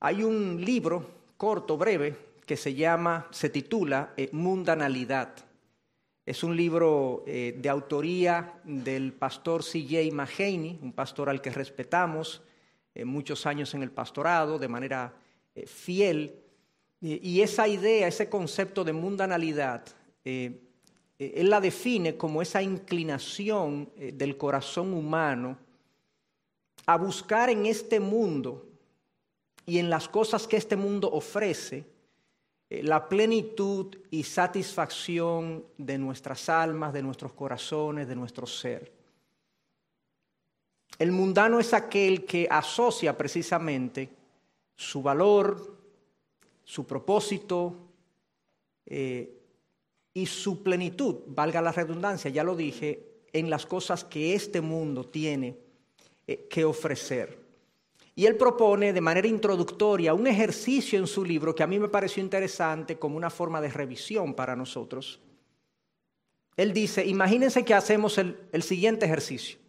Hay un libro corto, breve, que se llama, se titula eh, Mundanalidad. Es un libro eh, de autoría del pastor C.J. Mahaney, un pastor al que respetamos eh, muchos años en el pastorado de manera fiel. y esa idea, ese concepto de mundanalidad, él la define como esa inclinación del corazón humano a buscar en este mundo y en las cosas que este mundo ofrece eh, la plenitud y satisfacción de nuestras almas, de nuestros corazones, de nuestro ser. El mundano es aquel que asocia precisamente su valor, su propósito eh, y su plenitud, valga la redundancia, ya lo dije, en las cosas que este mundo tiene eh, que ofrecer. Y él propone de manera introductoria un ejercicio en su libro que a mí me pareció interesante como una forma de revisión para nosotros. Él dice, imagínense que hacemos el, el siguiente ejercicio.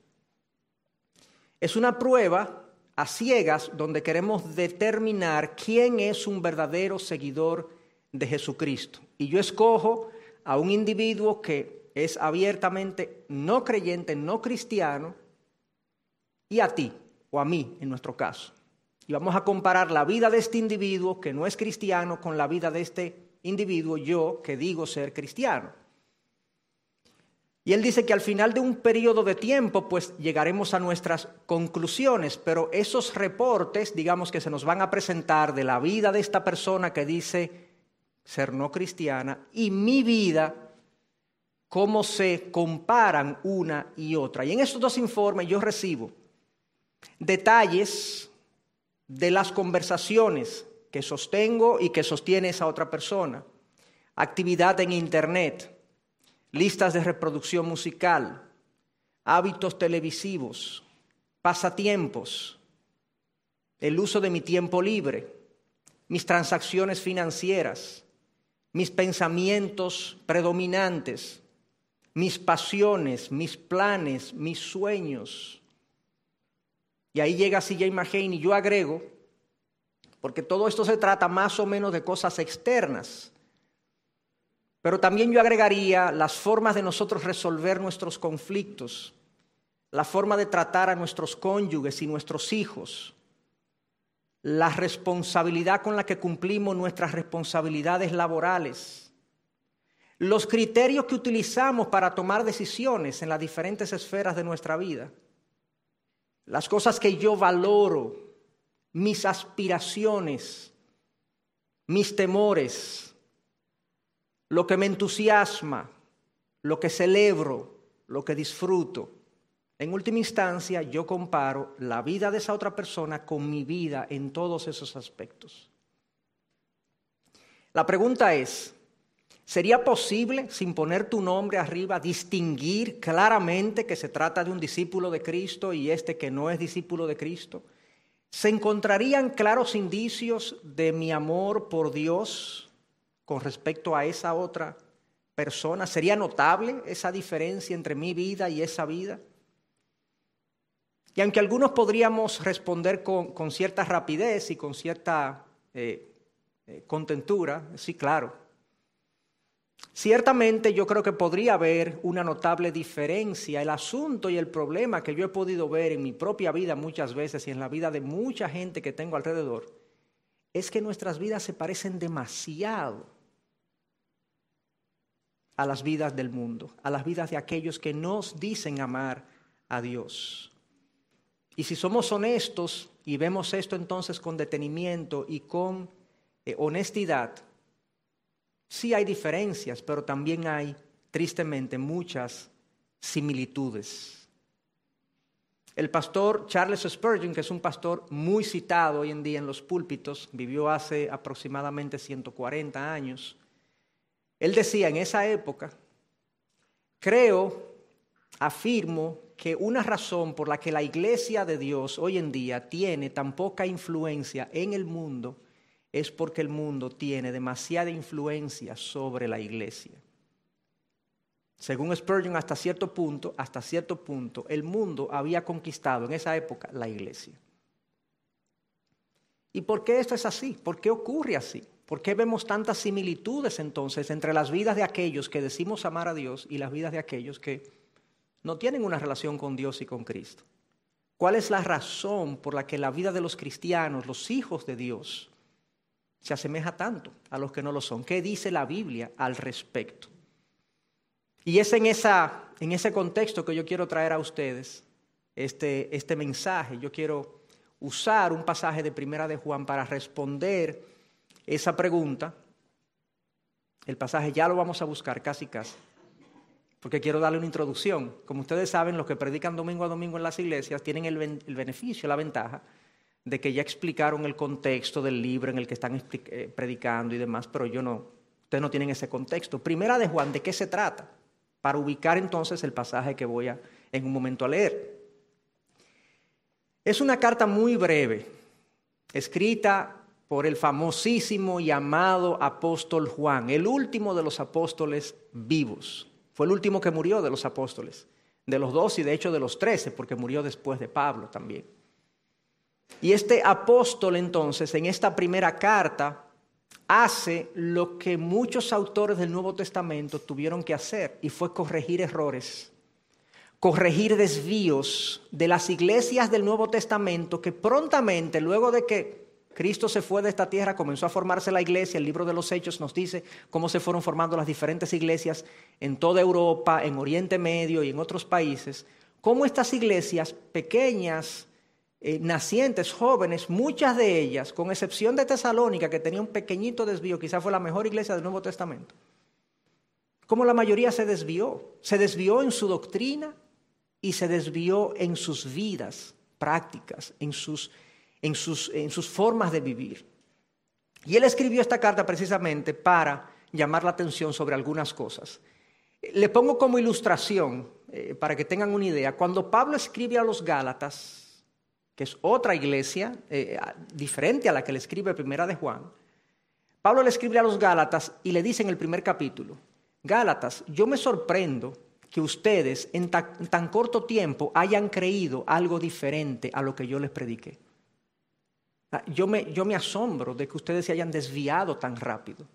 Es una prueba a ciegas donde queremos determinar quién es un verdadero seguidor de Jesucristo. Y yo escojo a un individuo que es abiertamente no creyente, no cristiano, y a ti o a mí en nuestro caso. Y vamos a comparar la vida de este individuo que no es cristiano con la vida de este individuo, yo que digo ser cristiano. Y él dice que al final de un periodo de tiempo, pues llegaremos a nuestras conclusiones, pero esos reportes, digamos que se nos van a presentar de la vida de esta persona que dice ser no cristiana y mi vida, cómo se comparan una y otra. Y en estos dos informes yo recibo detalles de las conversaciones que sostengo y que sostiene esa otra persona, actividad en Internet, listas de reproducción musical, hábitos televisivos, pasatiempos, el uso de mi tiempo libre, mis transacciones financieras, mis pensamientos predominantes, mis pasiones, mis planes, mis sueños, y ahí llega CJ McHane y yo agrego, porque todo esto se trata más o menos de cosas externas. Pero también yo agregaría las formas de nosotros resolver nuestros conflictos, la forma de tratar a nuestros cónyuges y nuestros hijos, la responsabilidad con la que cumplimos nuestras responsabilidades laborales, los criterios que utilizamos para tomar decisiones en las diferentes esferas de nuestra vida las cosas que yo valoro, mis aspiraciones, mis temores, lo que me entusiasma, lo que celebro, lo que disfruto. En última instancia, yo comparo la vida de esa otra persona con mi vida en todos esos aspectos. La pregunta es, ¿Sería posible, sin poner tu nombre arriba, distinguir claramente que se trata de un discípulo de Cristo y este que no es discípulo de Cristo? ¿Se encontrarían claros indicios de mi amor por Dios con respecto a esa otra persona? ¿Sería notable esa diferencia entre mi vida y esa vida? Y aunque algunos podríamos responder con, cierta rapidez y con cierta eh, eh, contentura, sí, claro, Ciertamente yo creo que podría haber una notable diferencia. El asunto y el problema que yo he podido ver en mi propia vida muchas veces y en la vida de mucha gente que tengo alrededor es que nuestras vidas se parecen demasiado a las vidas del mundo, a las vidas de aquellos que nos dicen amar a Dios. Y si somos honestos y vemos esto entonces con detenimiento y con eh, honestidad, Sí hay diferencias, pero también hay, tristemente, muchas similitudes. El pastor Charles Spurgeon, que es un pastor muy citado hoy en día en los púlpitos, vivió hace aproximadamente 140 años, él decía en esa época, creo, afirmo que una razón por la que la iglesia de Dios hoy en día tiene tan poca influencia en el mundo es porque el mundo tiene demasiada influencia sobre la iglesia. Según Spurgeon, hasta cierto punto, hasta cierto punto, el mundo había conquistado en esa época la iglesia. ¿Y por qué esto es así? ¿Por qué ocurre así? ¿Por qué vemos tantas similitudes entonces entre las vidas de aquellos que decimos amar a Dios y las vidas de aquellos que no tienen una relación con Dios y con Cristo? ¿Cuál es la razón por la que la vida de los cristianos, los hijos de Dios, se asemeja tanto a los que no lo son? ¿Qué dice la Biblia al respecto? Y es en, esa, en ese contexto que yo quiero traer a ustedes este, este mensaje. Yo quiero usar un pasaje de Primera de Juan para responder esa pregunta. El pasaje ya lo vamos a buscar casi casi, porque quiero darle una introducción. Como ustedes saben, los que predican domingo a domingo en las iglesias tienen el, el beneficio, la ventaja de que ya explicaron el contexto del libro en el que están eh, predicando y demás, pero yo no, ustedes no tienen ese contexto. Primera de Juan, ¿de qué se trata? Para ubicar entonces el pasaje que voy a en un momento a leer. Es una carta muy breve, escrita por el famosísimo y amado apóstol Juan, el último de los apóstoles vivos. Fue el último que murió de los apóstoles, de los dos y de hecho de los trece, porque murió después de Pablo también. Y este apóstol entonces, en esta primera carta, hace lo que muchos autores del Nuevo Testamento tuvieron que hacer, y fue corregir errores corregir desvíos de las iglesias del Nuevo Testamento que prontamente, luego de que Cristo se fue de esta tierra, comenzó a formarse la iglesia, el libro de los Hechos nos dice cómo se fueron formando las diferentes iglesias en toda Europa, en Oriente Medio y en otros países, cómo estas iglesias pequeñas, eh, nacientes, jóvenes, muchas de ellas, con excepción de Tesalónica, que tenía un pequeñito desvío, quizás fue la mejor iglesia del Nuevo Testamento, como la mayoría se desvió, se desvió en su doctrina, y se desvió en sus vidas prácticas, en sus, en sus, en sus formas de vivir. Y él escribió esta carta precisamente para llamar la atención sobre algunas cosas. Le pongo como ilustración, eh, para que tengan una idea, cuando Pablo escribe a los Gálatas, que es otra iglesia eh, diferente a la que le escribe primera de Juan, Pablo le escribe a los Gálatas y le dice en el primer capítulo, Gálatas, yo me sorprendo que ustedes en tan, corto tiempo hayan creído algo diferente a lo que yo les prediqué. Yo me, yo me asombro de que ustedes se hayan desviado tan rápido.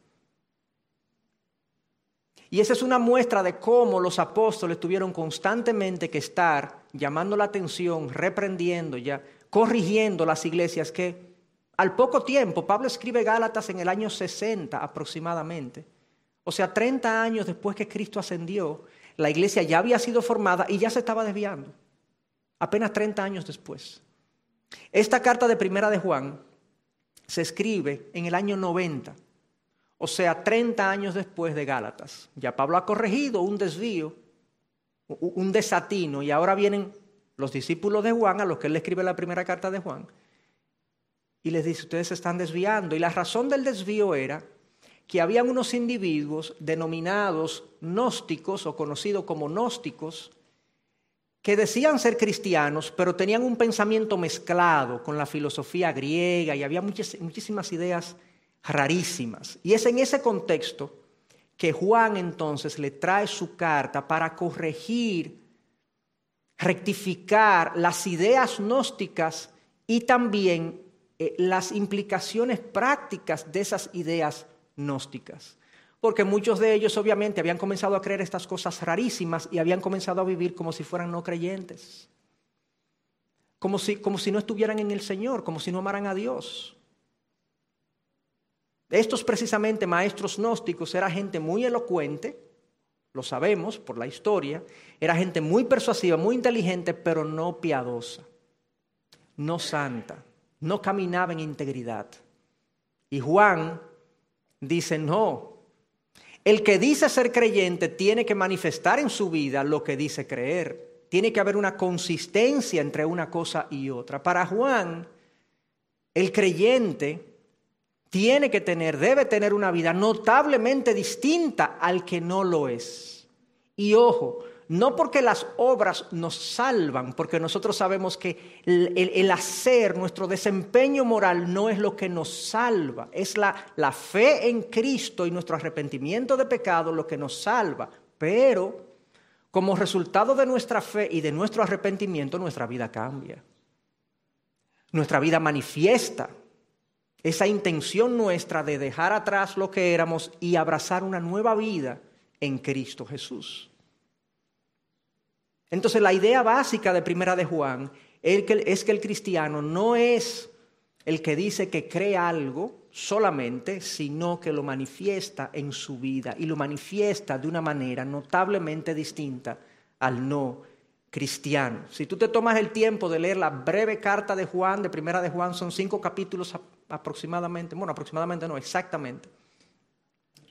Y esa es una muestra de cómo los apóstoles tuvieron constantemente que estar llamando la atención, reprendiendo ya, corrigiendo las iglesias que al poco tiempo, Pablo escribe Gálatas en el año 60 aproximadamente, o sea, 30 años después que Cristo ascendió, la iglesia ya había sido formada y ya se estaba desviando, apenas 30 años después. Esta carta de Primera de Juan se escribe en el año 90, o sea, 30 años después de Gálatas. Ya Pablo ha corregido un desvío, un desatino, y ahora vienen los discípulos de Juan, a los que él le escribe la primera carta de Juan, y les dice, ustedes se están desviando. Y la razón del desvío era que habían unos individuos denominados gnósticos o conocidos como gnósticos, que decían ser cristianos, pero tenían un pensamiento mezclado con la filosofía griega y había muchísimas ideas rarísimas. Y es en ese contexto que Juan entonces le trae su carta para corregir, rectificar las ideas gnósticas y también eh, las implicaciones prácticas de esas ideas gnósticas. Porque muchos de ellos obviamente habían comenzado a creer estas cosas rarísimas y habían comenzado a vivir como si fueran no creyentes. Como si, como si no estuvieran en el Señor, como si no amaran a Dios. Estos precisamente maestros gnósticos era gente muy elocuente, lo sabemos por la historia, era gente muy persuasiva, muy inteligente, pero no piadosa, no santa, no caminaba en integridad. Y Juan dice, no, el que dice ser creyente tiene que manifestar en su vida lo que dice creer. Tiene que haber una consistencia entre una cosa y otra. Para Juan, el creyente tiene que tener, debe tener una vida notablemente distinta al que no lo es. Y ojo, no porque las obras nos salvan, porque nosotros sabemos que el, hacer, nuestro desempeño moral no es lo que nos salva, es la, fe en Cristo y nuestro arrepentimiento de pecado lo que nos salva. Pero como resultado de nuestra fe y de nuestro arrepentimiento, nuestra vida cambia. Nuestra vida manifiesta esa intención nuestra de dejar atrás lo que éramos y abrazar una nueva vida en Cristo Jesús. Entonces la idea básica de Primera de Juan es que el cristiano no es el que dice que cree algo solamente, sino que lo manifiesta en su vida y lo manifiesta de una manera notablemente distinta al no cristiano. Si tú te tomas el tiempo de leer la breve carta de Juan, de Primera de Juan, son cinco capítulos aproximadamente, bueno, aproximadamente no, exactamente,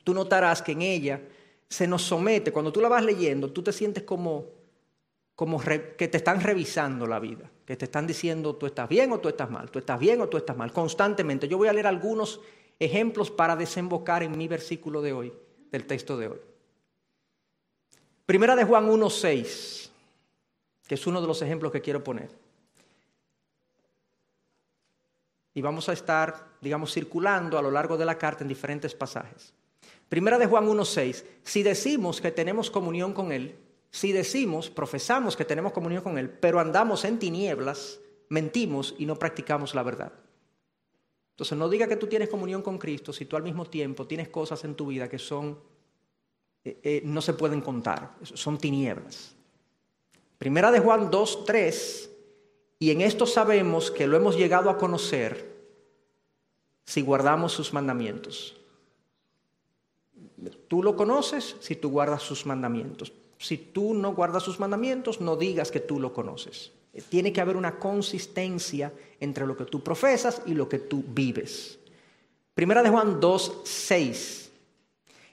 tú notarás que en ella se nos somete, cuando tú la vas leyendo, tú te sientes como, como que te están revisando la vida, que te están diciendo tú estás bien o tú estás mal, tú estás bien o tú estás mal, constantemente. Yo voy a leer algunos ejemplos para desembocar en mi versículo de hoy, del texto de hoy. Primera de Juan 1.6, que es uno de los ejemplos que quiero poner. Y vamos a estar, digamos, circulando a lo largo de la carta en diferentes pasajes. Primera de Juan 1.6, si decimos que tenemos comunión con Él, si decimos, profesamos que tenemos comunión con Él, pero andamos en tinieblas, mentimos y no practicamos la verdad. Entonces no diga que tú tienes comunión con Cristo si tú al mismo tiempo tienes cosas en tu vida que son, eh, eh, no se pueden contar, son tinieblas. Primera de Juan 2.3, y en esto sabemos que lo hemos llegado a conocer si guardamos sus mandamientos. Tú lo conoces si tú guardas sus mandamientos. Si tú no guardas sus mandamientos, no digas que tú lo conoces. Tiene que haber una consistencia entre lo que tú profesas y lo que tú vives. Primera de Juan 2, 6.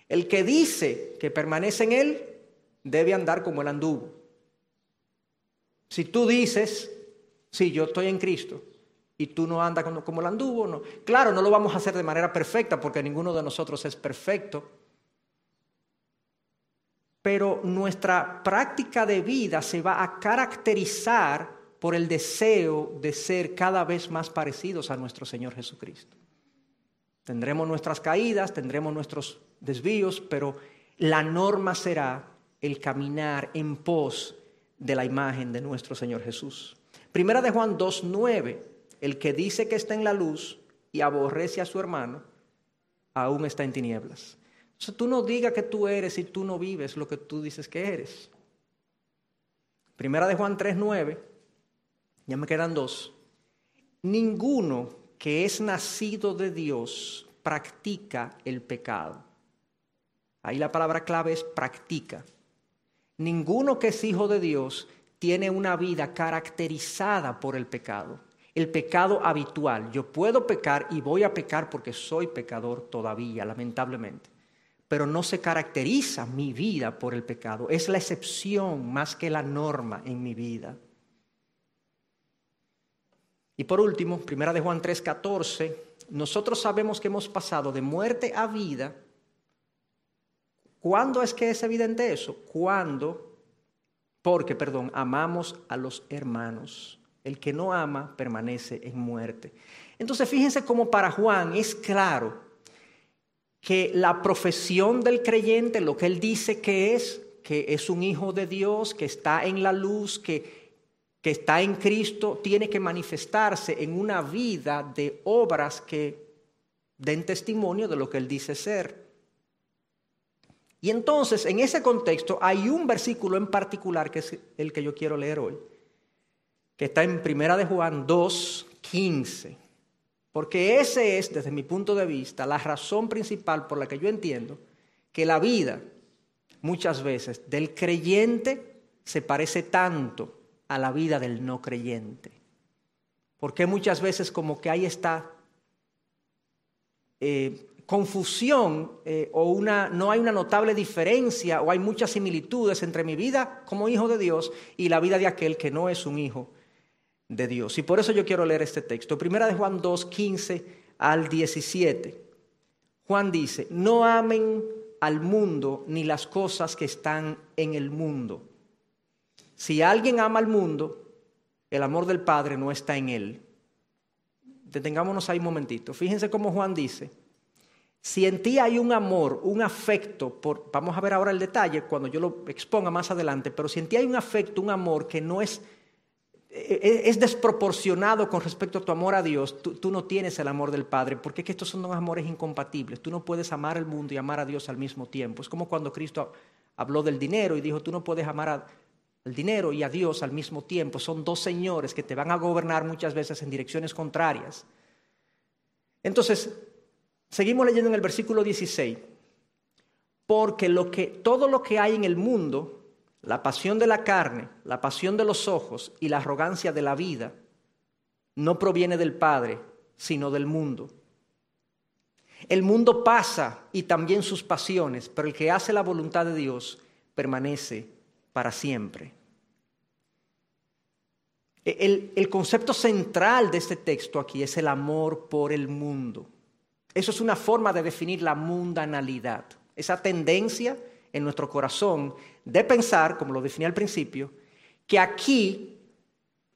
El que dice que permanece en él debe andar como el anduvo. Si tú dices, sí, yo estoy en Cristo, y tú no andas como, como anduvo, no. Claro, no lo vamos a hacer de manera perfecta porque ninguno de nosotros es perfecto pero nuestra práctica de vida se va a caracterizar por el deseo de ser cada vez más parecidos a nuestro Señor Jesucristo. Tendremos nuestras caídas, tendremos nuestros desvíos, pero la norma será el caminar en pos de la imagen de nuestro Señor Jesús. Primera de Juan 2.9, el que dice que está en la luz y aborrece a su hermano, aún está en tinieblas. Entonces tú no digas que tú eres y tú no vives lo que tú dices que eres. Primera de Juan 3.9, ya me quedan dos. Ninguno que es nacido de Dios practica el pecado. Ahí la palabra clave es practica. Ninguno que es hijo de Dios tiene una vida caracterizada por el pecado. El pecado habitual. Yo puedo pecar y voy a pecar porque soy pecador todavía, lamentablemente pero no se caracteriza mi vida por el pecado. Es la excepción más que la norma en mi vida. Y por último, primera de Juan 3:14, nosotros sabemos que hemos pasado de muerte a vida. ¿Cuándo es que es evidente eso? Cuando, porque, perdón, amamos a los hermanos. El que no ama permanece en muerte. Entonces, fíjense cómo para Juan es claro que la profesión del creyente, lo que él dice que es, que es un hijo de Dios, que está en la luz, que, que está en Cristo, tiene que manifestarse en una vida de obras que den testimonio de lo que él dice ser. Y entonces, en ese contexto, hay un versículo en particular que es el que yo quiero leer hoy, que está en Primera de Juan 2, 15. Porque ese es, desde mi punto de vista, la razón principal por la que yo entiendo que la vida muchas veces del creyente se parece tanto a la vida del no creyente. Porque muchas veces como que hay esta eh, confusión eh, o una, no hay una notable diferencia o hay muchas similitudes entre mi vida como hijo de Dios y la vida de aquel que no es un hijo de Dios. Y por eso yo quiero leer este texto. Primera de Juan 2, 15 al 17. Juan dice, no amen al mundo ni las cosas que están en el mundo. Si alguien ama al mundo, el amor del Padre no está en él. Detengámonos ahí un momentito. Fíjense cómo Juan dice, si en ti hay un amor, un afecto, vamos a ver ahora el detalle cuando yo lo exponga más adelante, pero si en ti hay un afecto, un amor que no es e, es desproporcionado con respecto a tu amor a Dios, tú, no tienes el amor del Padre, porque es que estos son dos amores incompatibles. Tú no puedes amar al mundo y amar a Dios al mismo tiempo. Es como cuando Cristo habló del dinero y dijo, tú no puedes amar al dinero y a Dios al mismo tiempo. Son dos señores que te van a gobernar muchas veces en direcciones contrarias. Entonces, seguimos leyendo en el versículo 16. Porque lo que, todo lo que hay en el mundo, la pasión de la carne, la pasión de los ojos y la arrogancia de la vida no proviene del Padre, sino del mundo. El mundo pasa y también sus pasiones, pero el que hace la voluntad de Dios permanece para siempre. El, el, concepto central de este texto aquí es el amor por el mundo. Eso es una forma de definir la mundanalidad, esa tendencia en nuestro corazón de pensar, como lo definí al principio, que aquí,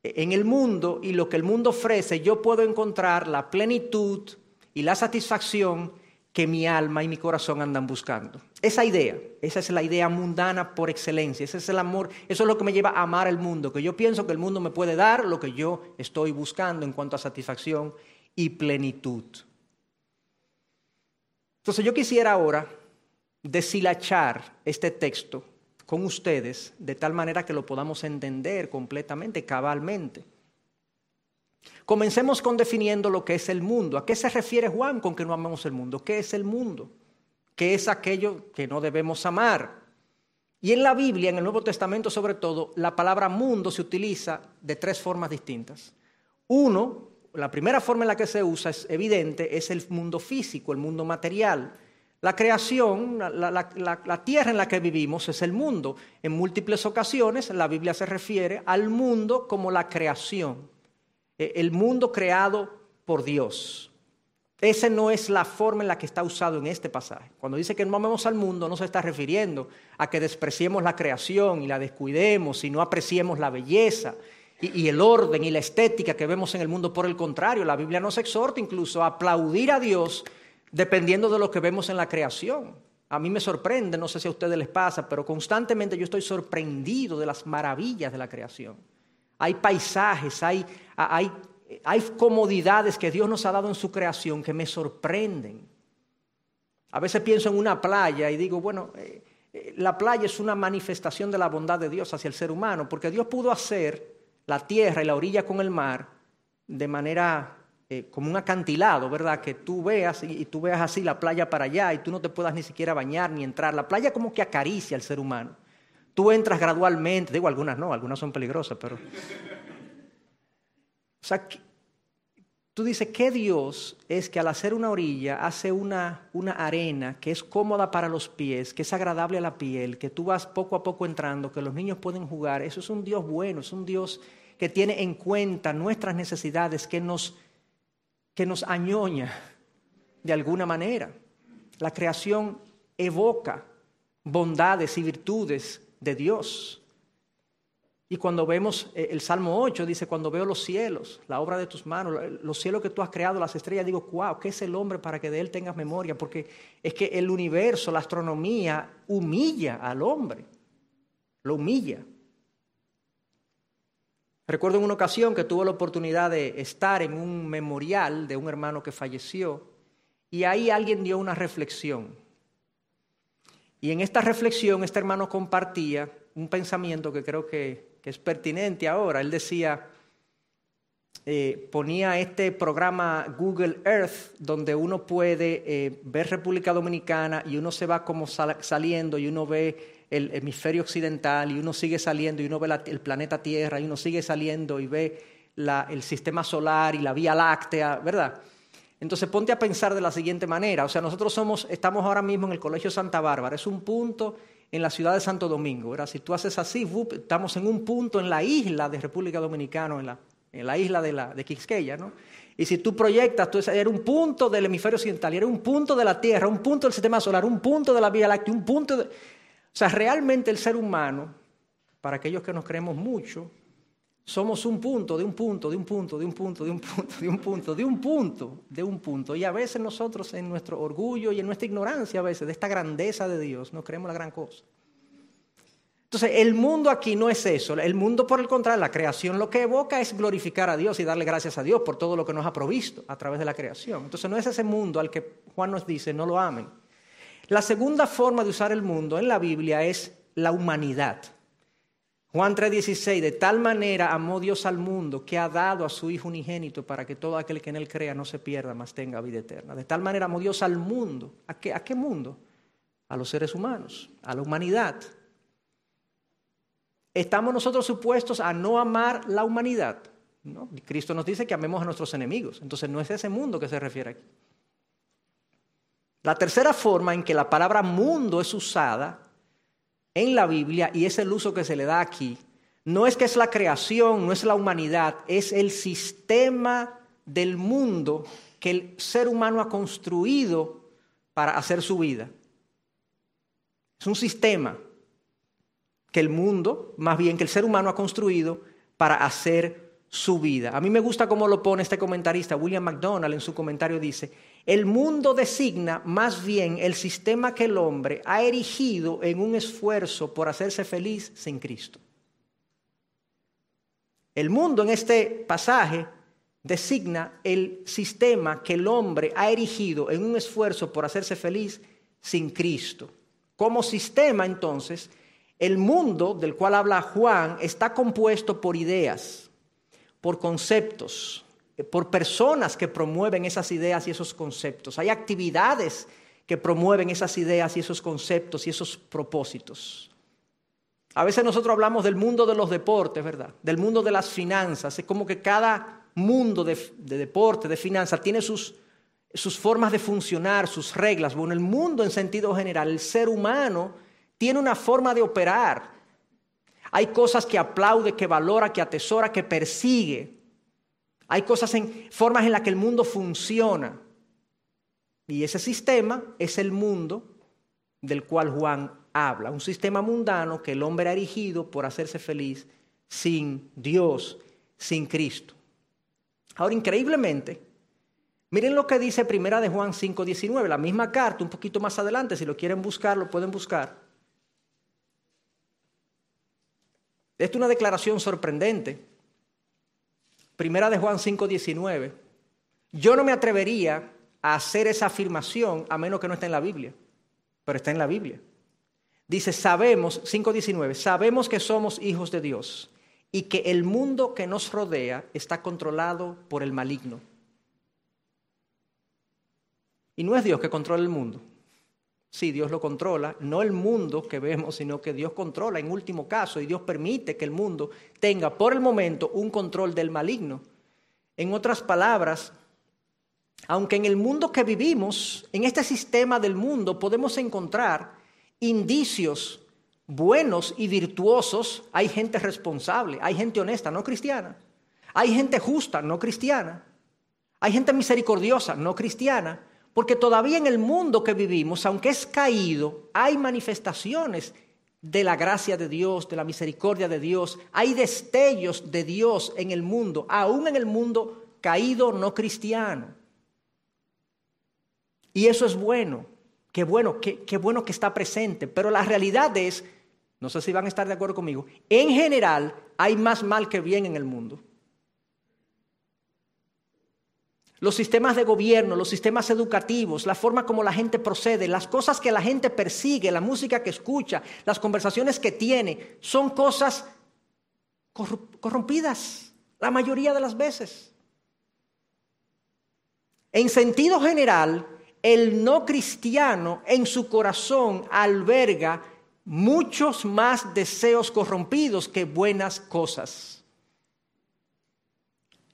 en el mundo y lo que el mundo ofrece, yo puedo encontrar la plenitud y la satisfacción que mi alma y mi corazón andan buscando. Esa idea, esa es la idea mundana por excelencia, ese es el amor, eso es lo que me lleva a amar el mundo, que yo pienso que el mundo me puede dar lo que yo estoy buscando en cuanto a satisfacción y plenitud. Entonces yo quisiera ahora deshilachar este texto con ustedes de tal manera que lo podamos entender completamente, cabalmente. Comencemos con definiendo lo que es el mundo. ¿A qué se refiere Juan con que no amamos el mundo? ¿Qué es el mundo? ¿Qué es aquello que no debemos amar? Y en la Biblia, en el Nuevo Testamento sobre todo, la palabra mundo se utiliza de tres formas distintas. Uno, la primera forma en la que se usa es evidente, es el mundo físico, el mundo material. La creación, la, tierra en la que vivimos es el mundo. En múltiples ocasiones la Biblia se refiere al mundo como la creación, e, el mundo creado por Dios. Esa no es la forma en la que está usado en este pasaje. Cuando dice que no amemos al mundo, no se está refiriendo a que despreciemos la creación y la descuidemos y no apreciemos la belleza y, el orden y la estética que vemos en el mundo. Por el contrario, la Biblia nos exhorta incluso a aplaudir a Dios dependiendo de lo que vemos en la creación. A mí me sorprende, no sé si a ustedes les pasa, pero constantemente yo estoy sorprendido de las maravillas de la creación. Hay paisajes, hay, hay, hay comodidades que Dios nos ha dado en su creación que me sorprenden. A veces pienso en una playa y digo, bueno, eh, eh, la playa es una manifestación de la bondad de Dios hacia el ser humano, porque Dios pudo hacer la tierra y la orilla con el mar de manera eh, como un acantilado, ¿verdad? Que tú veas y, tú veas así la playa para allá y tú no te puedas ni siquiera bañar ni entrar. La playa como que acaricia al ser humano. Tú entras gradualmente, digo algunas no, algunas son peligrosas, pero... O sea, tú dices, ¿qué Dios es que al hacer una orilla hace una, una arena que es cómoda para los pies, que es agradable a la piel, que tú vas poco a poco entrando, que los niños pueden jugar? Eso es un Dios bueno, es un Dios que tiene en cuenta nuestras necesidades, que nos que nos añoña de alguna manera. La creación evoca bondades y virtudes de Dios. Y cuando vemos eh, el Salmo 8, dice, cuando veo los cielos, la obra de tus manos, los cielos que tú has creado, las estrellas, digo, wow, ¿qué es el hombre para que de él tengas memoria? Porque es que el universo, la astronomía, humilla al hombre, lo humilla. Recuerdo en una ocasión que tuve la oportunidad de estar en un memorial de un hermano que falleció y ahí alguien dio una reflexión. Y en esta reflexión este hermano compartía un pensamiento que creo que, es pertinente ahora. Él decía, eh, ponía este programa Google Earth, donde uno puede eh, ver República Dominicana y uno se va como saliendo y uno ve el hemisferio occidental y uno sigue saliendo y uno ve el planeta Tierra y uno sigue saliendo y ve el sistema solar y la Vía Láctea, ¿verdad? Entonces ponte a pensar de la siguiente manera, o sea, nosotros somos, estamos ahora mismo en el Colegio Santa Bárbara, es un punto en la ciudad de Santo Domingo, ¿verdad? Si tú haces así, estamos en un punto en la isla de República Dominicana, en la, en la isla de, la, de Quisqueya, ¿no? Y si tú proyectas, eres un punto del hemisferio occidental, eres un punto de la Tierra, un punto del sistema solar, un punto de la Vía Láctea, un punto de... O sea, realmente el ser humano, para aquellos que nos creemos mucho, somos un punto, de un punto, de un punto, de un punto, de un punto, de un punto, de un punto, de un punto. Y a veces nosotros en nuestro orgullo y en nuestra ignorancia a veces de esta grandeza de Dios, no creemos la gran cosa. Entonces, el mundo aquí no es eso. El mundo, por el contrario, la creación lo que evoca es glorificar a Dios y darle gracias a Dios por todo lo que nos ha provisto a través de la creación. Entonces, no es ese mundo al que Juan nos dice, no lo amen. La segunda forma de usar el mundo en la Biblia es la humanidad. Juan 3:16, de tal manera amó Dios al mundo que ha dado a su Hijo unigénito para que todo aquel que en él crea no se pierda, mas tenga vida eterna. De tal manera amó Dios al mundo. ¿A qué, mundo? A los seres humanos, a la humanidad. ¿Estamos nosotros supuestos a no amar la humanidad? Cristo nos dice que amemos a nuestros enemigos. Entonces no es ese mundo que se refiere aquí. La tercera forma en que la palabra mundo es usada en la Biblia, y es el uso que se le da aquí, no es que es la creación, no es la humanidad, es el sistema del mundo que el ser humano ha construido para hacer su vida. Es un sistema que el mundo, más bien que el ser humano ha construido para hacer su vida. A mí me gusta cómo lo pone este comentarista, William McDonald, en su comentario dice, el mundo designa más bien el sistema que el hombre ha erigido en un esfuerzo por hacerse feliz sin Cristo. El mundo en este pasaje designa el sistema que el hombre ha erigido en un esfuerzo por hacerse feliz sin Cristo. Como sistema, entonces, el mundo del cual habla Juan está compuesto por ideas, por conceptos, por personas que promueven esas ideas y esos conceptos. Hay actividades que promueven esas ideas y esos conceptos y esos propósitos. A veces nosotros hablamos del mundo de los deportes, ¿verdad? Del mundo de las finanzas. Es como que cada mundo de, deporte, de finanzas, tiene sus, sus formas de funcionar, sus reglas. Bueno, el mundo en sentido general, el ser humano tiene una forma de operar. Hay cosas que aplaude, que valora, que atesora, que persigue. Hay cosas en formas en las que el mundo funciona. Y ese sistema es el mundo del cual Juan habla, un sistema mundano que el hombre ha erigido por hacerse feliz sin Dios, sin Cristo. Ahora, increíblemente, miren lo que dice Primera de Juan 5:19, la misma carta, un poquito más adelante, si lo quieren buscar, lo pueden buscar. Esta es una declaración sorprendente. Primera de Juan 5:19. Yo no me atrevería a hacer esa afirmación a menos que no esté en la Biblia, pero está en la Biblia. Dice, sabemos, 5:19, sabemos que somos hijos de Dios y que el mundo que nos rodea está controlado por el maligno. Y no es Dios que controla el mundo, Sí, Dios lo controla, no el mundo que vemos, sino que Dios controla en último caso y Dios permite que el mundo tenga por el momento un control del maligno. En otras palabras, aunque en el mundo que vivimos, en este sistema del mundo, podemos encontrar indicios buenos y virtuosos, hay gente responsable, hay gente honesta, no cristiana, hay gente justa, no cristiana, hay gente misericordiosa, no cristiana, porque todavía en el mundo que vivimos, aunque es caído, hay manifestaciones de la gracia de Dios, de la misericordia de Dios. Hay destellos de Dios en el mundo, aún en el mundo caído no cristiano. Y eso es bueno, qué bueno, qué, qué bueno que está presente. Pero la realidad es, no sé si van a estar de acuerdo conmigo, en general hay más mal que bien en el mundo. Los sistemas de gobierno, los sistemas educativos, la forma como la gente procede, las cosas que la gente persigue, la música que escucha, las conversaciones que tiene, son cosas corrompidas la mayoría de las veces. En sentido general, el no cristiano en su corazón alberga muchos más deseos corrompidos que buenas cosas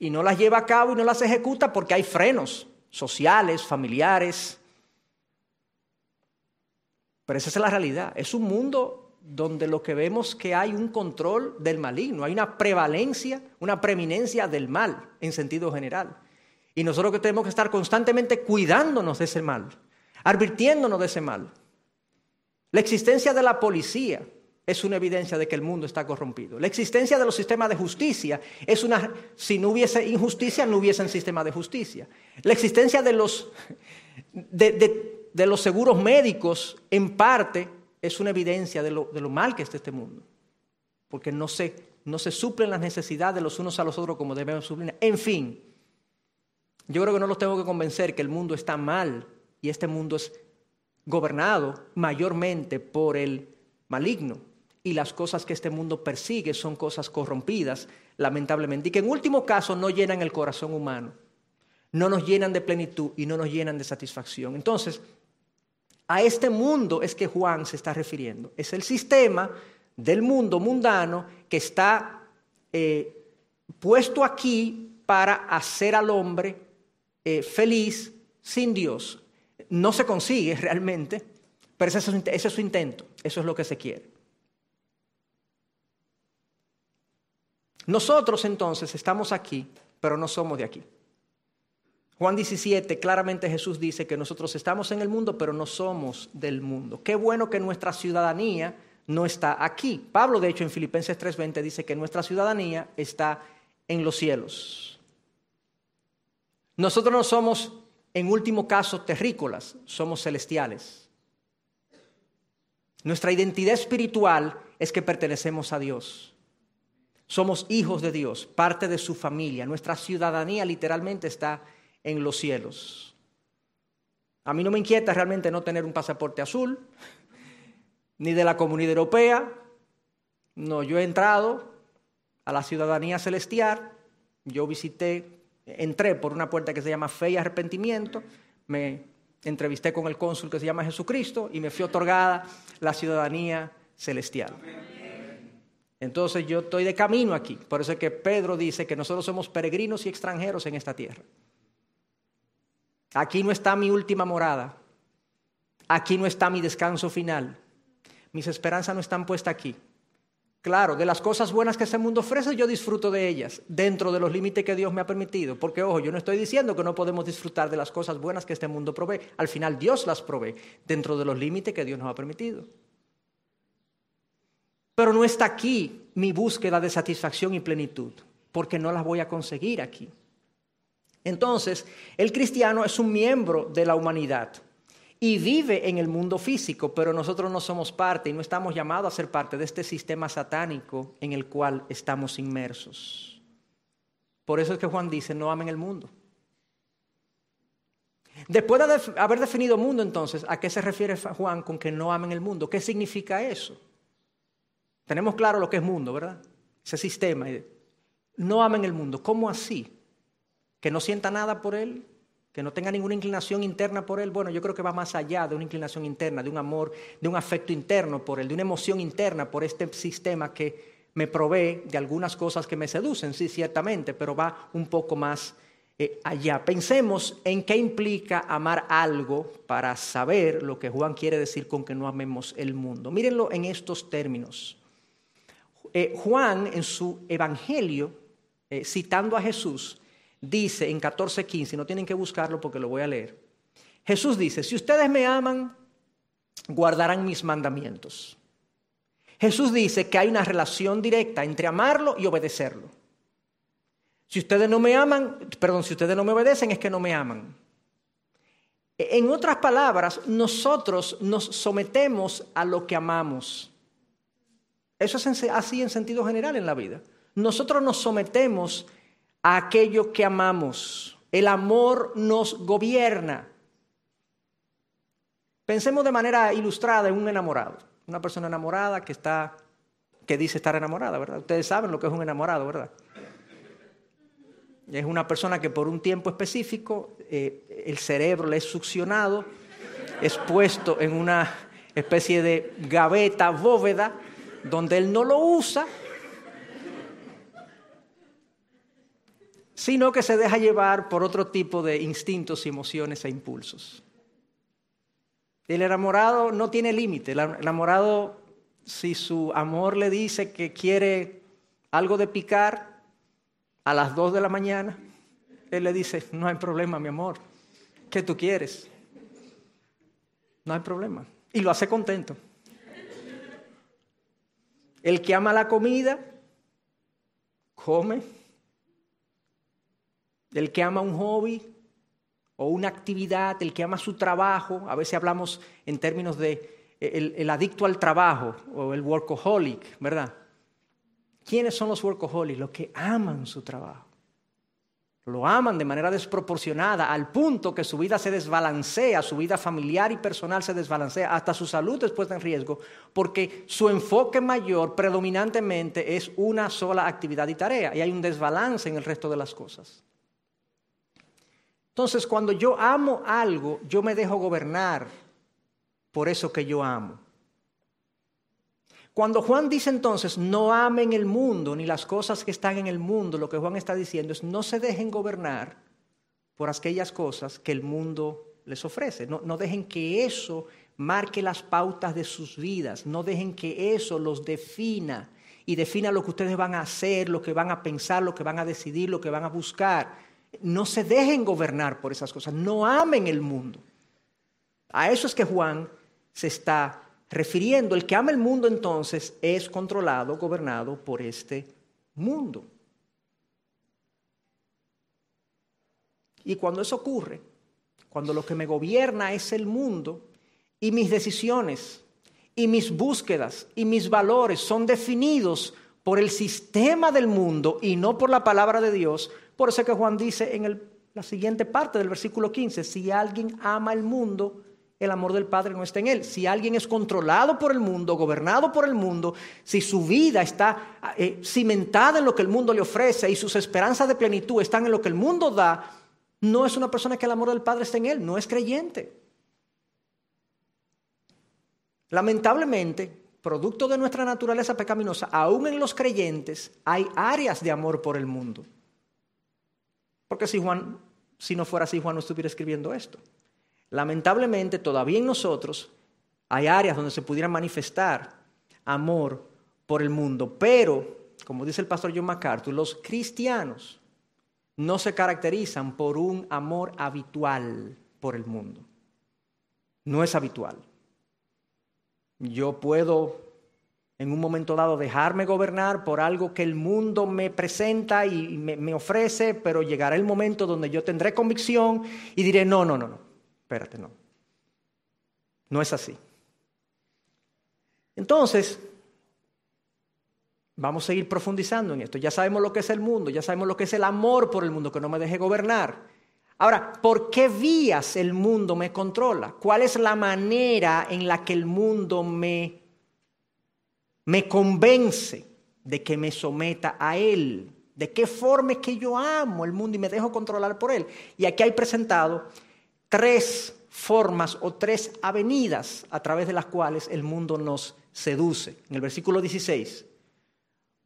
y no las lleva a cabo y no las ejecuta porque hay frenos sociales, familiares. Pero esa es la realidad. Es un mundo donde lo que vemos que hay un control del maligno, hay una prevalencia, una preeminencia del mal en sentido general. Y nosotros que tenemos que estar constantemente cuidándonos de ese mal, advirtiéndonos de ese mal. La existencia de la policía, es una evidencia de que el mundo está corrompido. La existencia de los sistemas de justicia es una, si no hubiese injusticia, no hubiese un sistema de justicia. La existencia de los, de, los seguros médicos, en parte, es una evidencia de lo, de lo mal que está este mundo. porque no se, no se suplen las necesidades de los unos a los otros como debemos suplir. En fin, yo creo que no los tengo que convencer que el mundo está mal y este mundo es gobernado mayormente por el maligno y las cosas que este mundo persigue son cosas corrompidas, lamentablemente, y que en último caso no llenan el corazón humano, no nos llenan de plenitud y no nos llenan de satisfacción. Entonces, a este mundo es que Juan se está refiriendo. Es el sistema del mundo mundano que está eh, puesto aquí para hacer al hombre eh, feliz sin Dios. No se consigue realmente, pero ese es su intento, eso es lo que se quiere. Nosotros entonces estamos aquí, pero no somos de aquí. Juan 17, claramente Jesús dice que nosotros estamos en el mundo, pero no somos del mundo. Qué bueno que nuestra ciudadanía no está aquí. Pablo, de hecho, en Filipenses 3:20 dice que nuestra ciudadanía está en los cielos. Nosotros no somos, en último caso, terrícolas, somos celestiales. Nuestra identidad espiritual es que pertenecemos a Dios. Somos hijos de Dios, parte de su familia. Nuestra ciudadanía literalmente está en los cielos. A mí no me inquieta realmente no tener un pasaporte azul, ni de la comunidad europea. No, yo he entrado a la ciudadanía celestial, yo visité, entré por una puerta que se llama fe y arrepentimiento, me entrevisté con el cónsul que se llama Jesucristo y me fue otorgada la ciudadanía celestial. Entonces yo estoy de camino aquí. Por eso es que Pedro dice que nosotros somos peregrinos y extranjeros en esta tierra. Aquí no está mi última morada. Aquí no está mi descanso final. Mis esperanzas no están puestas aquí. Claro, de las cosas buenas que este mundo ofrece, yo disfruto de ellas, dentro de los límites que Dios me ha permitido. Porque, ojo, yo no estoy diciendo que no podemos disfrutar de las cosas buenas que este mundo provee. Al final, Dios las provee, dentro de los límites que Dios nos ha permitido. Pero no está aquí mi búsqueda de satisfacción y plenitud, porque no las voy a conseguir aquí. Entonces, el cristiano es un miembro de la humanidad y vive en el mundo físico, pero nosotros no somos parte y no estamos llamados a ser parte de este sistema satánico en el cual estamos inmersos. Por eso es que Juan dice, no amen el mundo. Después de haber definido mundo, entonces, ¿a qué se refiere Juan con que no amen el mundo? ¿Qué significa eso? Tenemos claro lo que es mundo, ¿verdad? Ese sistema. No amen el mundo. ¿Cómo así? ¿Que no sienta nada por él? ¿Que no tenga ninguna inclinación interna por él? Bueno, yo creo que va más allá de una inclinación interna, de un amor, de un afecto interno por él, de una emoción interna por este sistema que me provee de algunas cosas que me seducen, sí, ciertamente, pero va un poco más eh, allá. Pensemos en qué implica amar algo para saber lo que Juan quiere decir con que no amemos el mundo. Mírenlo en estos términos. Eh, Juan en su evangelio, eh, citando a Jesús, dice en 14:15, no tienen que buscarlo porque lo voy a leer. Jesús dice, si ustedes me aman, guardarán mis mandamientos. Jesús dice que hay una relación directa entre amarlo y obedecerlo. Si ustedes no me aman, perdón, si ustedes no me obedecen es que no me aman. En otras palabras, nosotros nos sometemos a lo que amamos. Eso es así en sentido general en la vida. Nosotros nos sometemos a aquello que amamos. El amor nos gobierna. Pensemos de manera ilustrada en un enamorado. Una persona enamorada que está, que dice estar enamorada, ¿verdad? Ustedes saben lo que es un enamorado, ¿verdad? Es una persona que por un tiempo específico eh, el cerebro le es succionado, es puesto en una especie de gaveta, bóveda, donde él no lo usa, sino que se deja llevar por otro tipo de instintos, emociones e impulsos. El enamorado no tiene límite. El enamorado, si su amor le dice que quiere algo de picar a las dos de la mañana, él le dice, no hay problema, mi amor. ¿Qué tú quieres? No hay problema. Y lo hace contento. El que ama la comida, come. El que ama un hobby o una actividad, el que ama su trabajo, a veces hablamos en términos de el, adicto al trabajo o el workaholic, ¿verdad? ¿Quiénes son los workaholics? Los que aman su trabajo. Lo aman de manera desproporcionada al punto que su vida se desbalancea, su vida familiar y personal se desbalancea, hasta su salud es puesta en riesgo, porque su enfoque mayor predominantemente es una sola actividad y tarea, y hay un desbalance en el resto de las cosas. Entonces, cuando yo amo algo, yo me dejo gobernar por eso que yo amo. Cuando Juan dice entonces, no amen el mundo ni las cosas que están en el mundo, lo que Juan está diciendo es, no se dejen gobernar por aquellas cosas que el mundo les ofrece. No, no dejen que eso marque las pautas de sus vidas, no dejen que eso los defina y defina lo que ustedes van a hacer, lo que van a pensar, lo que van a decidir, lo que van a buscar. No se dejen gobernar por esas cosas, no amen el mundo. A eso es que Juan se está refiriendo. El que ama el mundo entonces es controlado, gobernado por este mundo. Y cuando eso ocurre, cuando lo que me gobierna es el mundo y mis decisiones y mis búsquedas y mis valores son definidos por el sistema del mundo y no por la palabra de Dios, por eso que Juan dice en la siguiente parte del versículo 15, si alguien ama el mundo, el amor del Padre no está en él. Si alguien es controlado por el mundo, gobernado por el mundo, si su vida está eh, cimentada en lo que el mundo le ofrece y sus esperanzas de plenitud están en lo que el mundo da, no es una persona que el amor del Padre está en él, no es creyente. Lamentablemente, producto de nuestra naturaleza pecaminosa, aún en los creyentes hay áreas de amor por el mundo. Porque si Juan, si no fuera así, Juan no estuviera escribiendo esto. Lamentablemente, todavía en nosotros hay áreas donde se pudiera manifestar amor por el mundo, pero, como dice el pastor John MacArthur, los cristianos no se caracterizan por un amor habitual por el mundo. No es habitual. Yo puedo en un momento dado dejarme gobernar por algo que el mundo me presenta y me, me, ofrece, pero llegará el momento donde yo tendré convicción y diré, no, no, no, no, espérate, no. No es así. Entonces, vamos a seguir profundizando en esto. Ya sabemos lo que es el mundo, ya sabemos lo que es el amor por el mundo, que no me deje gobernar. Ahora, ¿por qué vías el mundo me controla? ¿Cuál es la manera en la que el mundo me, me convence de que me someta a él? ¿De qué forma es que yo amo el mundo y me dejo controlar por él? Y aquí hay presentado tres formas o tres avenidas a través de las cuales el mundo nos seduce. En el versículo 16,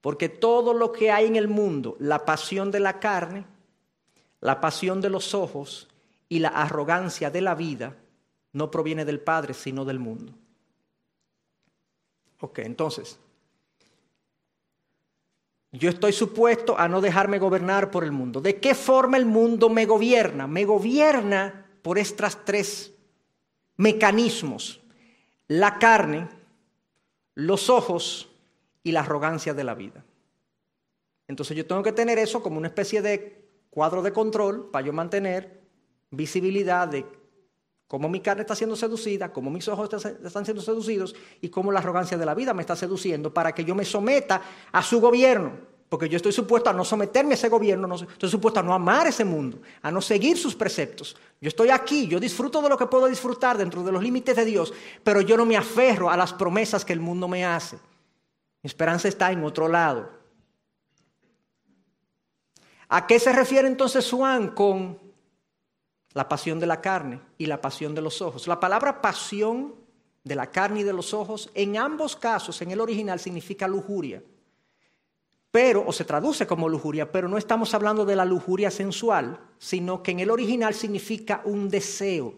porque todo lo que hay en el mundo, la pasión de la carne, la pasión de los ojos y la arrogancia de la vida, no proviene del Padre, sino del mundo. Ok, entonces, yo estoy supuesto a no dejarme gobernar por el mundo. ¿De qué forma el mundo me gobierna? Me gobierna por estos tres mecanismos, la carne, los ojos y la arrogancia de la vida. Entonces yo tengo que tener eso como una especie de cuadro de control para yo mantener visibilidad de cómo mi carne está siendo seducida, cómo mis ojos están siendo seducidos y cómo la arrogancia de la vida me está seduciendo para que yo me someta a su gobierno. Porque yo estoy supuesto a no someterme a ese gobierno, estoy supuesto a no amar ese mundo, a no seguir sus preceptos. Yo estoy aquí, yo disfruto de lo que puedo disfrutar dentro de los límites de Dios, pero yo no me aferro a las promesas que el mundo me hace. Mi esperanza está en otro lado. ¿A qué se refiere entonces Juan con la pasión de la carne y la pasión de los ojos? La palabra pasión de la carne y de los ojos, en ambos casos, en el original, significa lujuria pero, o se traduce como lujuria, pero no estamos hablando de la lujuria sensual, sino que en el original significa un deseo.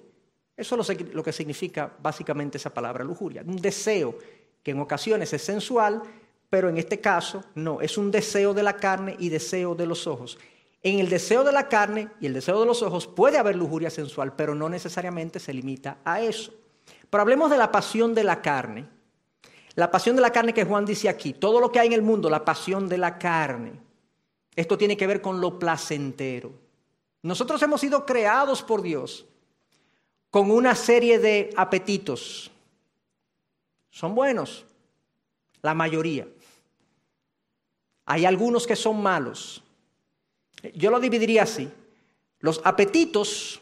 Eso es lo que significa básicamente esa palabra lujuria, un deseo que en ocasiones es sensual, pero en este caso no, es un deseo de la carne y deseo de los ojos. En el deseo de la carne y el deseo de los ojos puede haber lujuria sensual, pero no necesariamente se limita a eso. Pero hablemos de la pasión de la carne. La pasión de la carne que Juan dice aquí, todo lo que hay en el mundo, la pasión de la carne, esto tiene que ver con lo placentero. Nosotros hemos sido creados por Dios con una serie de apetitos. Son buenos, la mayoría. Hay algunos que son malos. Yo lo dividiría así. Los apetitos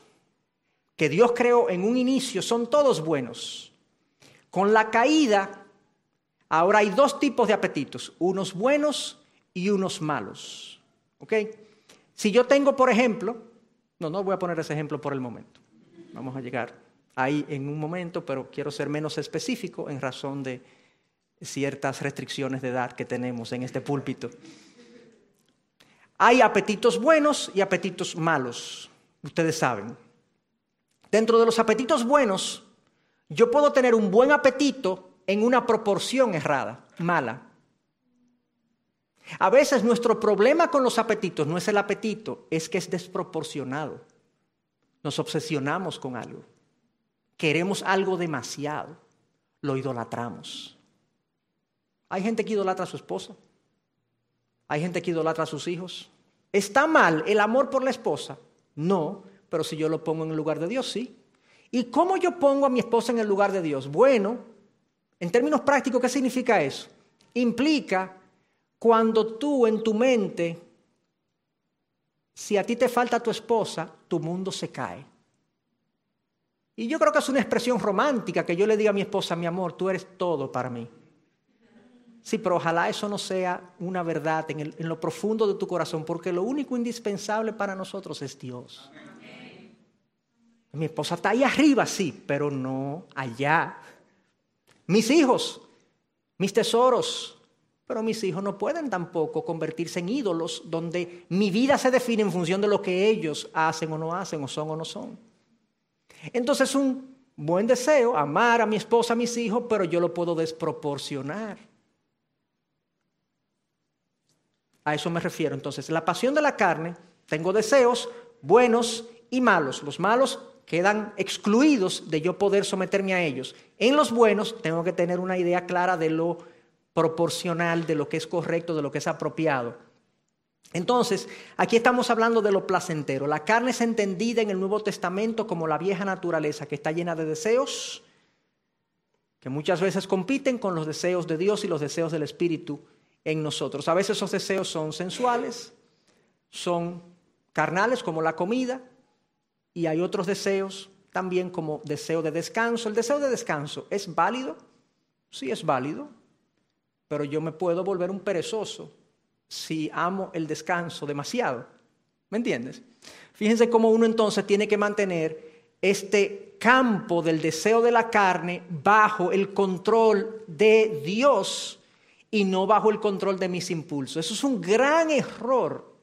que Dios creó en un inicio son todos buenos. Con la caída, ahora hay dos tipos de apetitos, unos buenos y unos malos. ¿Ok? Si yo tengo, por ejemplo, no, no voy a poner ese ejemplo por el momento. Vamos a llegar ahí en un momento, pero quiero ser menos específico en razón de ciertas restricciones de edad que tenemos en este púlpito. Hay apetitos buenos y apetitos malos, ustedes saben. Dentro de los apetitos buenos, yo puedo tener un buen apetito en una proporción errada, mala. A veces nuestro problema con los apetitos no es el apetito, es que es desproporcionado. Nos obsesionamos con algo. Queremos algo demasiado. Lo idolatramos. Hay gente que idolatra a su esposa. Hay gente que idolatra a sus hijos. ¿Está mal el amor por la esposa? No, pero si yo lo pongo en el lugar de Dios, sí. ¿Y cómo yo pongo a mi esposa en el lugar de Dios? Bueno, en términos prácticos, ¿qué significa eso? Implica cuando tú en tu mente, si a ti te falta tu esposa, tu mundo se cae. Y yo creo que es una expresión romántica que yo le diga a mi esposa, mi amor, tú eres todo para mí. Sí, pero ojalá eso no sea una verdad en, lo profundo de tu corazón, porque lo único indispensable para nosotros es Dios. Mi esposa está ahí arriba, sí, pero no allá. Mis hijos, mis tesoros, pero mis hijos no pueden tampoco convertirse en ídolos donde mi vida se define en función de lo que ellos hacen o no hacen, o son o no son. Entonces un buen deseo, amar a mi esposa, a mis hijos, pero yo lo puedo desproporcionar. A eso me refiero. Entonces, la pasión de la carne, tengo deseos buenos y malos. Los malos quedan excluidos de yo poder someterme a ellos. En los buenos tengo que tener una idea clara de lo proporcional, de lo que es correcto, de lo que es apropiado. Entonces, aquí estamos hablando de lo placentero. La carne es entendida en el Nuevo Testamento como la vieja naturaleza que está llena de deseos, que muchas veces compiten con los deseos de Dios y los deseos del Espíritu en nosotros. A veces esos deseos son sensuales, son carnales como la comida, y hay otros deseos también como deseo de descanso. El deseo de descanso es válido, sí es válido, pero yo me puedo volver un perezoso si amo el descanso demasiado. ¿Me entiendes? Fíjense cómo uno entonces tiene que mantener este campo del deseo de la carne bajo el control de Dios y no bajo el control de mis impulsos. Eso es un gran error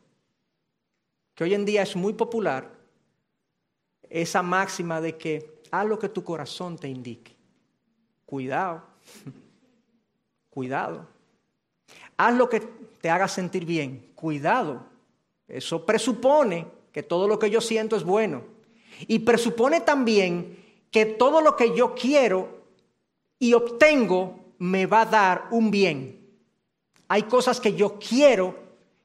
que hoy en día es muy popular, esa máxima de que haz lo que tu corazón te indique. Cuidado, cuidado. Haz lo que te haga sentir bien. Cuidado. Eso presupone que todo lo que yo siento es bueno. Y presupone también que todo lo que yo quiero y obtengo me va a dar un bien. Hay cosas que yo quiero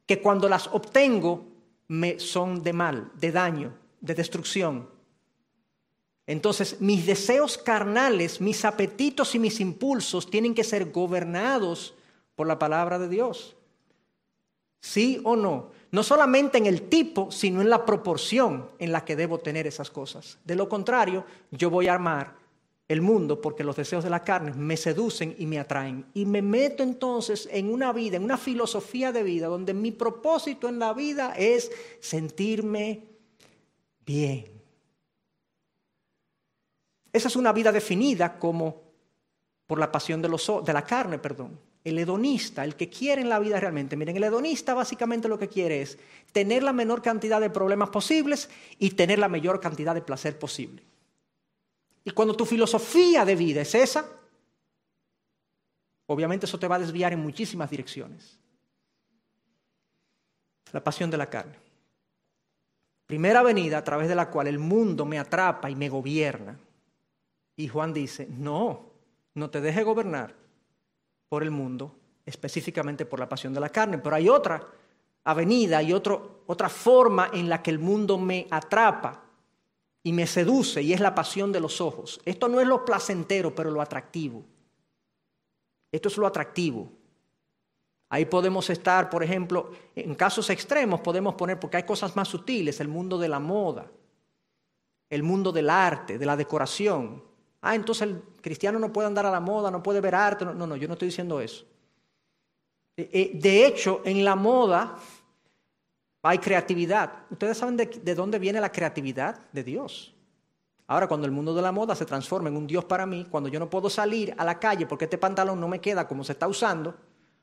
que cuando las obtengo me son de mal, de daño, de destrucción. Entonces, mis deseos carnales, mis apetitos y mis impulsos tienen que ser gobernados por la palabra de Dios. ¿Sí o no? No solamente en el tipo, sino en la proporción en la que debo tener esas cosas. De lo contrario, yo voy a armar el mundo porque los deseos de la carne me seducen y me atraen. Y me meto entonces en una vida, en una filosofía de vida, donde mi propósito en la vida es sentirme bien. Esa es una vida definida como por la pasión de, la carne, perdón. El hedonista, el que quiere en la vida realmente. Miren, el hedonista básicamente lo que quiere es tener la menor cantidad de problemas posibles y tener la mayor cantidad de placer posible. Y cuando tu filosofía de vida es esa, obviamente eso te va a desviar en muchísimas direcciones. La pasión de la carne. Primera avenida a través de la cual el mundo me atrapa y me gobierna. Y Juan dice, no, no te deje gobernar por el mundo, específicamente por la pasión de la carne, pero hay otra avenida y otra forma en la que el mundo me atrapa y me seduce y es la pasión de los ojos. Esto no es lo placentero, pero lo atractivo. Esto es lo atractivo. Ahí podemos estar, por ejemplo, en casos extremos podemos poner, porque hay cosas más sutiles, el mundo de la moda, el mundo del arte, de la decoración. Ah, entonces el cristiano no puede andar a la moda, no puede ver arte. No, no, yo no estoy diciendo eso. Eh, eh, de hecho, en la moda hay creatividad. Ustedes saben de, de dónde viene la creatividad de Dios. Ahora, cuando el mundo de la moda se transforma en un Dios para mí, cuando yo no puedo salir a la calle porque este pantalón no me queda como se está usando,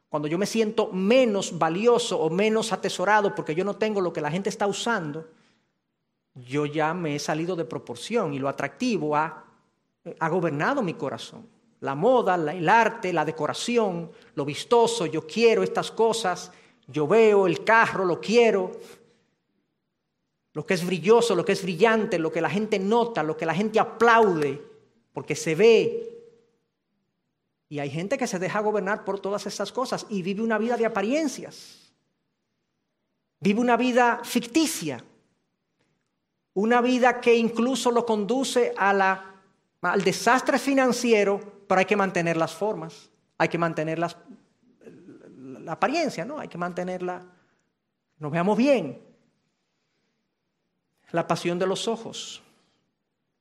cuando yo me siento menos valioso o menos atesorado porque yo no tengo lo que la gente está usando, yo ya me he salido de proporción y lo atractivo ha, ha gobernado mi corazón. La moda, el arte, la decoración, lo vistoso, yo quiero estas cosas, yo veo el carro, lo quiero, lo que es brilloso, lo que es brillante, lo que la gente nota, lo que la gente aplaude, porque se ve y hay gente que se deja gobernar por todas estas cosas y vive una vida de apariencias. Vive una vida ficticia. Una vida que incluso lo conduce a la, al desastre financiero, pero hay que mantener las formas, hay que mantener la apariencia, ¿no? Hay que mantenerla, nos veamos bien. La pasión de los ojos,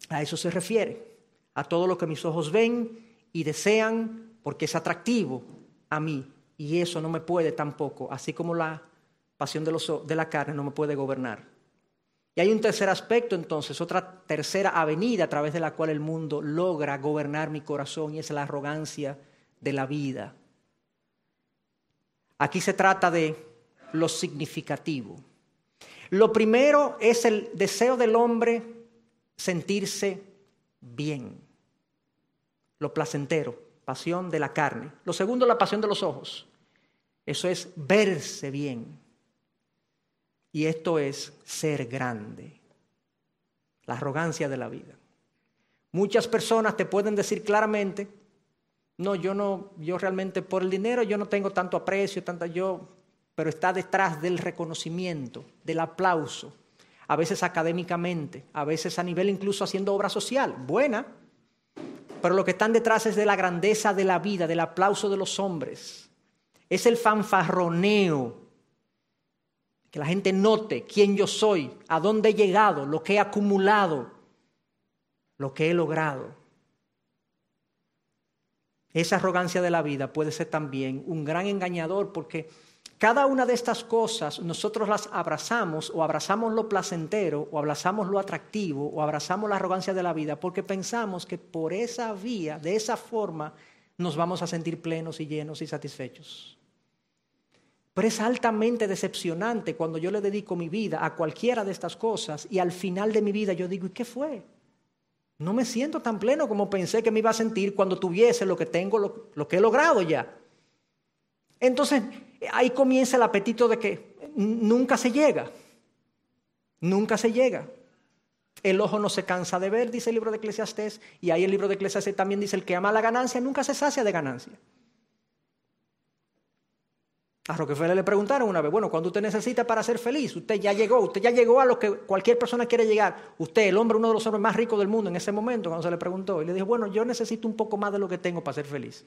a eso se refiere, a todo lo que mis ojos ven y desean porque es atractivo a mí y eso no me puede tampoco, así como la pasión de, los, de la carne no me puede gobernar. Y hay un tercer aspecto entonces, otra tercera avenida a través de la cual el mundo logra gobernar mi corazón y es la arrogancia de la vida. Aquí se trata de lo significativo. Lo primero es el deseo del hombre sentirse bien lo placentero, pasión de la carne. Lo segundo, la pasión de los ojos. Eso es verse bien. Y esto es ser grande. La arrogancia de la vida. Muchas personas te pueden decir claramente, no, yo no, yo realmente por el dinero yo no tengo tanto aprecio, tanta yo, pero está detrás del reconocimiento, del aplauso, a veces académicamente, a veces a nivel incluso haciendo obra social, buena, pero lo que están detrás es de la grandeza de la vida, del aplauso de los hombres. Es el fanfarroneo. Que la gente note quién yo soy, a dónde he llegado, lo que he acumulado, lo que he logrado. Esa arrogancia de la vida puede ser también un gran engañador porque cada una de estas cosas nosotros las abrazamos o abrazamos lo placentero o abrazamos lo atractivo o abrazamos la arrogancia de la vida porque pensamos que por esa vía, de esa forma, nos vamos a sentir plenos y llenos y satisfechos. Pero es altamente decepcionante cuando yo le dedico mi vida a cualquiera de estas cosas y al final de mi vida yo digo, ¿y qué fue? No me siento tan pleno como pensé que me iba a sentir cuando tuviese lo que tengo, lo, lo que he logrado ya. Entonces, ahí comienza el apetito de que nunca se llega, nunca se llega. El ojo no se cansa de ver, dice el libro de Eclesiastés, y ahí el libro de Eclesiastés también dice, el que ama la ganancia nunca se sacia de ganancia. A Rockefeller le preguntaron una vez, bueno, cuando usted necesita para ser feliz, usted ya llegó, usted ya llegó a lo que cualquier persona quiere llegar. Usted, el hombre, uno de los hombres más ricos del mundo en ese momento, cuando se le preguntó, y le dijo, bueno, yo necesito un poco más de lo que tengo para ser feliz.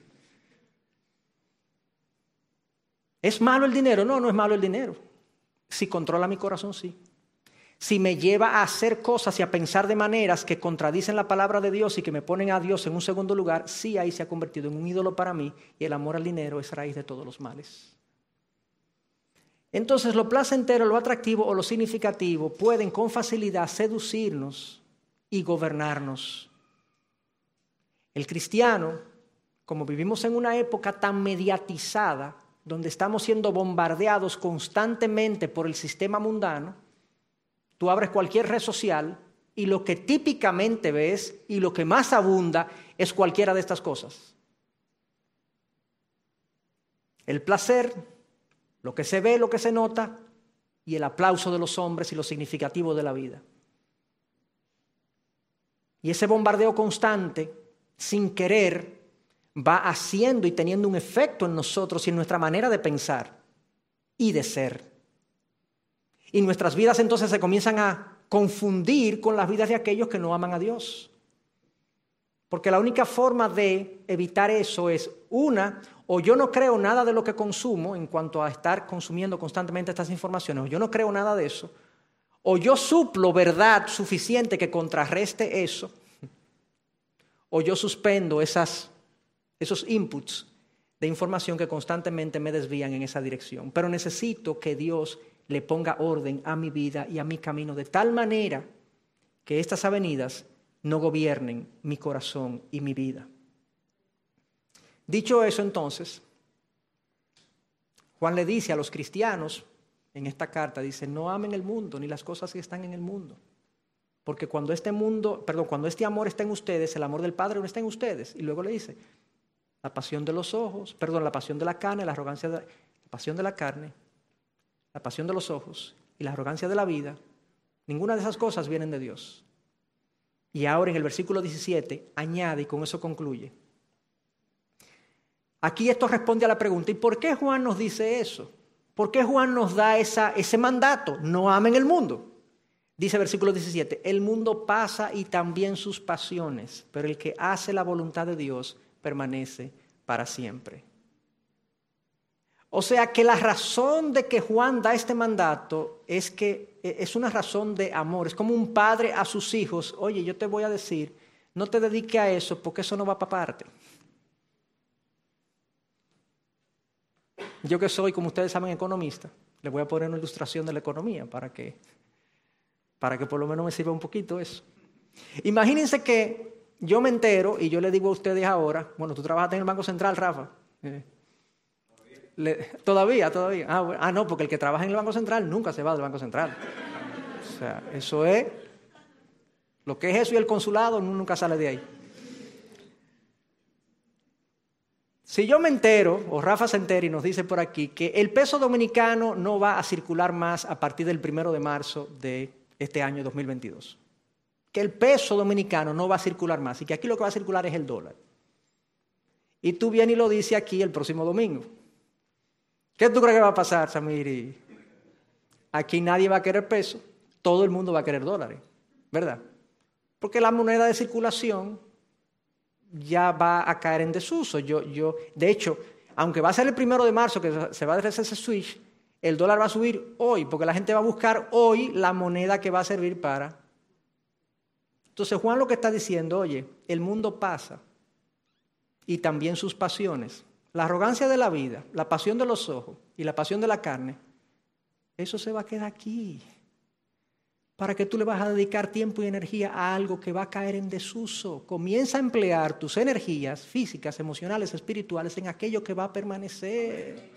¿Es malo el dinero? No, no es malo el dinero. Si controla mi corazón, sí. Si me lleva a hacer cosas y a pensar de maneras que contradicen la palabra de Dios y que me ponen a Dios en un segundo lugar, sí ahí se ha convertido en un ídolo para mí y el amor al dinero es raíz de todos los males. Entonces lo placentero, lo atractivo o lo significativo pueden con facilidad seducirnos y gobernarnos. El cristiano, como vivimos en una época tan mediatizada, donde estamos siendo bombardeados constantemente por el sistema mundano, tú abres cualquier red social y lo que típicamente ves y lo que más abunda es cualquiera de estas cosas. El placer, lo que se ve, lo que se nota, y el aplauso de los hombres y lo significativo de la vida. Y ese bombardeo constante, sin querer, va haciendo y teniendo un efecto en nosotros y en nuestra manera de pensar y de ser. Y nuestras vidas entonces se comienzan a confundir con las vidas de aquellos que no aman a Dios. Porque la única forma de evitar eso es, una, o yo no creo nada de lo que consumo en cuanto a estar consumiendo constantemente estas informaciones, o yo no creo nada de eso, o yo suplo verdad suficiente que contrarreste eso, o yo suspendo esas, esos inputs de información que constantemente me desvían en esa dirección. Pero necesito que Dios le ponga orden a mi vida y a mi camino de tal manera que estas avenidas no gobiernen mi corazón y mi vida. Dicho eso entonces, Juan le dice a los cristianos en esta carta, dice, no amen el mundo ni las cosas que están en el mundo. Porque cuando este mundo, perdón, cuando este amor está en ustedes, el amor del Padre no está en ustedes. Y luego le dice, la pasión de los ojos, perdón, la pasión de la carne, la arrogancia de la pasión de la carne, la pasión de los ojos y la arrogancia de la vida, ninguna de esas cosas vienen de Dios. Y ahora en el versículo 17 añade y con eso concluye. Aquí esto responde a la pregunta, ¿y por qué Juan nos dice eso? ¿Por qué Juan nos da ese mandato? No amen el mundo. Dice versículo 17, el mundo pasa y también sus pasiones, pero el que hace la voluntad de Dios permanece para siempre. O sea que la razón de que Juan da este mandato es que es una razón de amor. Es como un padre a sus hijos. Oye, yo te voy a decir, no te dedique a eso porque eso no va para parte. Yo que soy, como ustedes saben, economista, le voy a poner una ilustración de la economía para que, para que por lo menos me sirva un poquito eso. Imagínense que yo me entero y yo le digo a ustedes ahora, bueno, tú trabajas en el Banco Central, Rafa. Eh, todavía, todavía. Ah, ah, no, porque el que trabaja en el Banco Central nunca se va del Banco Central. O sea, eso es. Lo que es eso y el consulado nunca sale de ahí. Si yo me entero, o Rafa se entera y nos dice por aquí, que el peso dominicano no va a circular más a partir del primero de marzo de este año 2022. Que el peso dominicano no va a circular más y que aquí lo que va a circular es el dólar. Y tú vienes y lo dices aquí el próximo domingo. ¿Qué tú crees que va a pasar, Samir? Aquí nadie va a querer peso, todo el mundo va a querer dólares, ¿verdad? Porque la moneda de circulación ya va a caer en desuso. Yo, yo, de hecho, aunque va a ser el primero de marzo que se va a hacer ese switch, el dólar va a subir hoy, porque la gente va a buscar hoy la moneda que va a servir para. Entonces Juan lo que está diciendo, oye, el mundo pasa y también sus pasiones la arrogancia de la vida, la pasión de los ojos y la pasión de la carne, eso se va a quedar aquí. ¿Para que tú le vas a dedicar tiempo y energía a algo que va a caer en desuso? Comienza a emplear tus energías físicas, emocionales, espirituales en aquello que va a permanecer.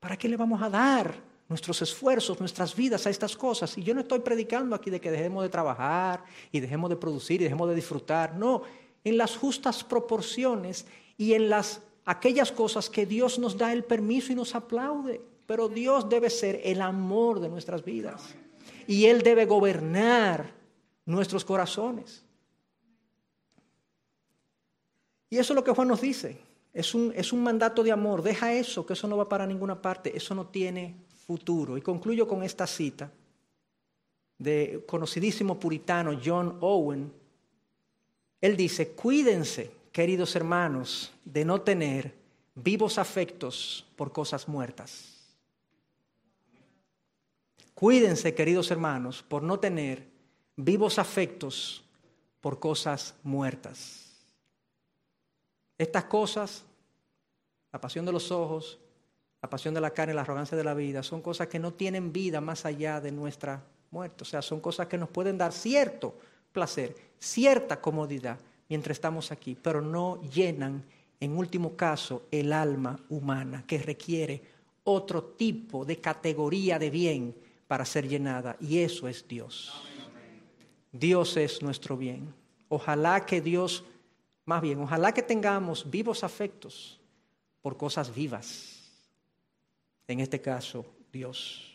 ¿Para qué le vamos a dar nuestros esfuerzos, nuestras vidas a estas cosas? Y yo no estoy predicando aquí de que dejemos de trabajar y dejemos de producir y dejemos de disfrutar. No, en las justas proporciones y en las aquellas cosas que Dios nos da el permiso y nos aplaude. Pero Dios debe ser el amor de nuestras vidas. Y Él debe gobernar nuestros corazones. Y eso es lo que Juan nos dice. Es un, es un mandato de amor. Deja eso, que eso no va para ninguna parte. Eso no tiene futuro. Y concluyo con esta cita de conocidísimo puritano John Owen. Él dice, cuídense queridos hermanos, de no tener vivos afectos por cosas muertas. Cuídense, queridos hermanos, por no tener vivos afectos por cosas muertas. Estas cosas, la pasión de los ojos, la pasión de la carne, la arrogancia de la vida, son cosas que no tienen vida más allá de nuestra muerte. O sea, son cosas que nos pueden dar cierto placer, cierta comodidad, mientras estamos aquí, pero no llenan, en último caso, el alma humana, que requiere otro tipo de categoría de bien para ser llenada, y eso es Dios. Dios es nuestro bien. Ojalá que Dios, más bien, ojalá que tengamos vivos afectos por cosas vivas. En este caso, Dios.